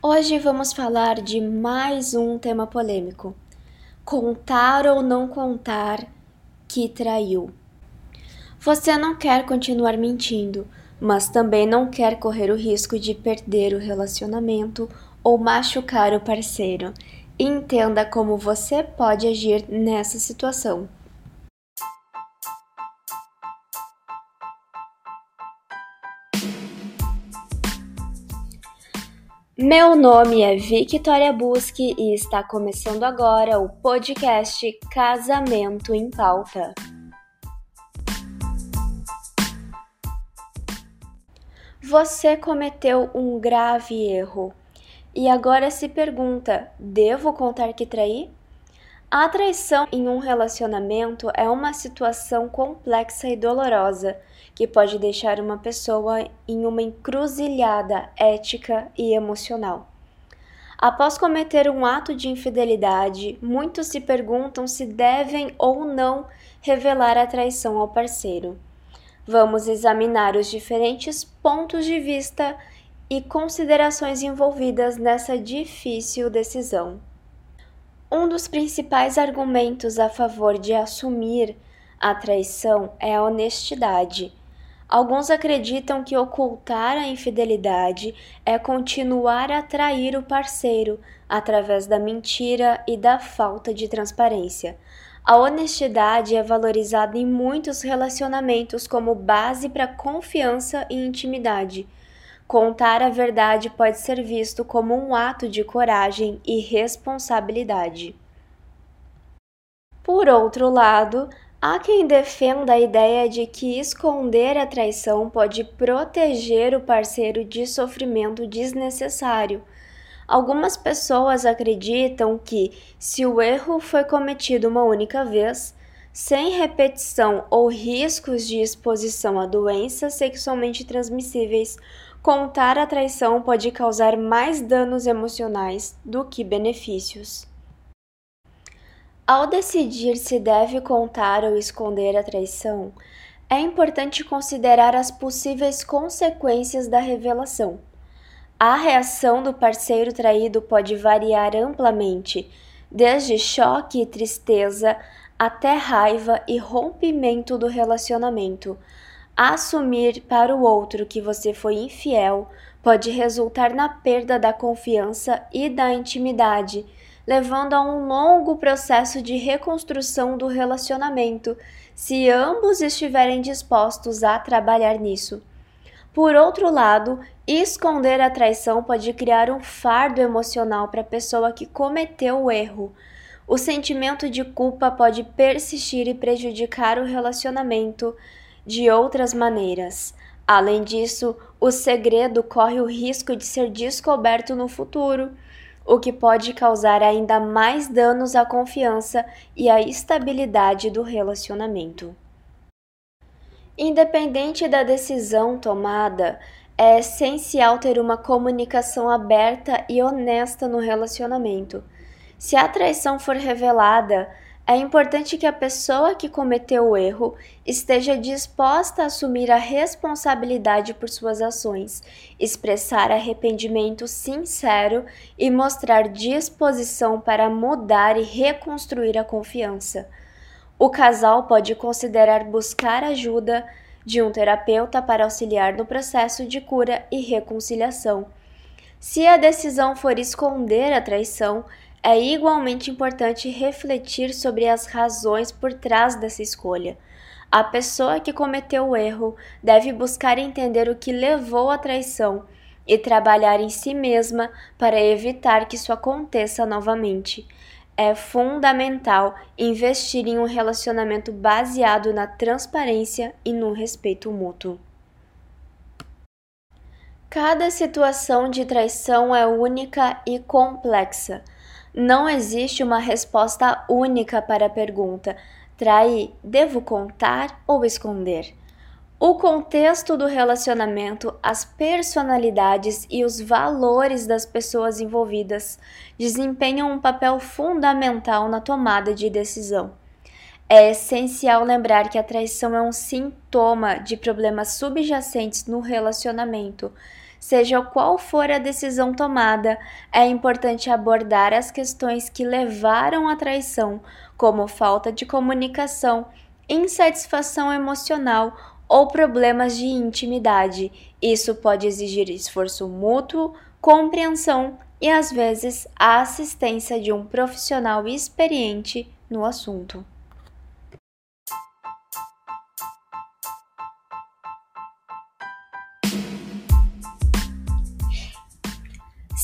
Hoje vamos falar de mais um tema polêmico: contar ou não contar que traiu. Você não quer continuar mentindo, mas também não quer correr o risco de perder o relacionamento ou machucar o parceiro. Entenda como você pode agir nessa situação. Meu nome é Victoria Busque e está começando agora o podcast Casamento em Pauta. Você cometeu um grave erro e agora se pergunta: devo contar que traí? A traição em um relacionamento é uma situação complexa e dolorosa que pode deixar uma pessoa em uma encruzilhada ética e emocional. Após cometer um ato de infidelidade, muitos se perguntam se devem ou não revelar a traição ao parceiro. Vamos examinar os diferentes pontos de vista e considerações envolvidas nessa difícil decisão. Um dos principais argumentos a favor de assumir a traição é a honestidade Alguns acreditam que ocultar a infidelidade é continuar a trair o parceiro através da mentira e da falta de transparência. A honestidade é valorizada em muitos relacionamentos como base para confiança e intimidade. Contar a verdade pode ser visto como um ato de coragem e responsabilidade. Por outro lado, Há quem defenda a ideia de que esconder a traição pode proteger o parceiro de sofrimento desnecessário. Algumas pessoas acreditam que, se o erro foi cometido uma única vez, sem repetição ou riscos de exposição a doenças sexualmente transmissíveis, contar a traição pode causar mais danos emocionais do que benefícios. Ao decidir se deve contar ou esconder a traição, é importante considerar as possíveis consequências da revelação. A reação do parceiro traído pode variar amplamente, desde choque e tristeza até raiva e rompimento do relacionamento. Assumir para o outro que você foi infiel pode resultar na perda da confiança e da intimidade levando a um longo processo de reconstrução do relacionamento, se ambos estiverem dispostos a trabalhar nisso. Por outro lado, esconder a traição pode criar um fardo emocional para a pessoa que cometeu o erro. O sentimento de culpa pode persistir e prejudicar o relacionamento de outras maneiras. Além disso, o segredo corre o risco de ser descoberto no futuro o que pode causar ainda mais danos à confiança e à estabilidade do relacionamento. Independente da decisão tomada, é essencial ter uma comunicação aberta e honesta no relacionamento. Se a traição for revelada, é importante que a pessoa que cometeu o erro esteja disposta a assumir a responsabilidade por suas ações, expressar arrependimento sincero e mostrar disposição para mudar e reconstruir a confiança. O casal pode considerar buscar ajuda de um terapeuta para auxiliar no processo de cura e reconciliação. Se a decisão for esconder a traição, é igualmente importante refletir sobre as razões por trás dessa escolha. A pessoa que cometeu o erro deve buscar entender o que levou à traição e trabalhar em si mesma para evitar que isso aconteça novamente. É fundamental investir em um relacionamento baseado na transparência e no respeito mútuo. Cada situação de traição é única e complexa. Não existe uma resposta única para a pergunta: trair, devo contar ou esconder? O contexto do relacionamento, as personalidades e os valores das pessoas envolvidas desempenham um papel fundamental na tomada de decisão. É essencial lembrar que a traição é um sintoma de problemas subjacentes no relacionamento, Seja qual for a decisão tomada, é importante abordar as questões que levaram à traição, como falta de comunicação, insatisfação emocional ou problemas de intimidade. Isso pode exigir esforço mútuo, compreensão e, às vezes, a assistência de um profissional experiente no assunto.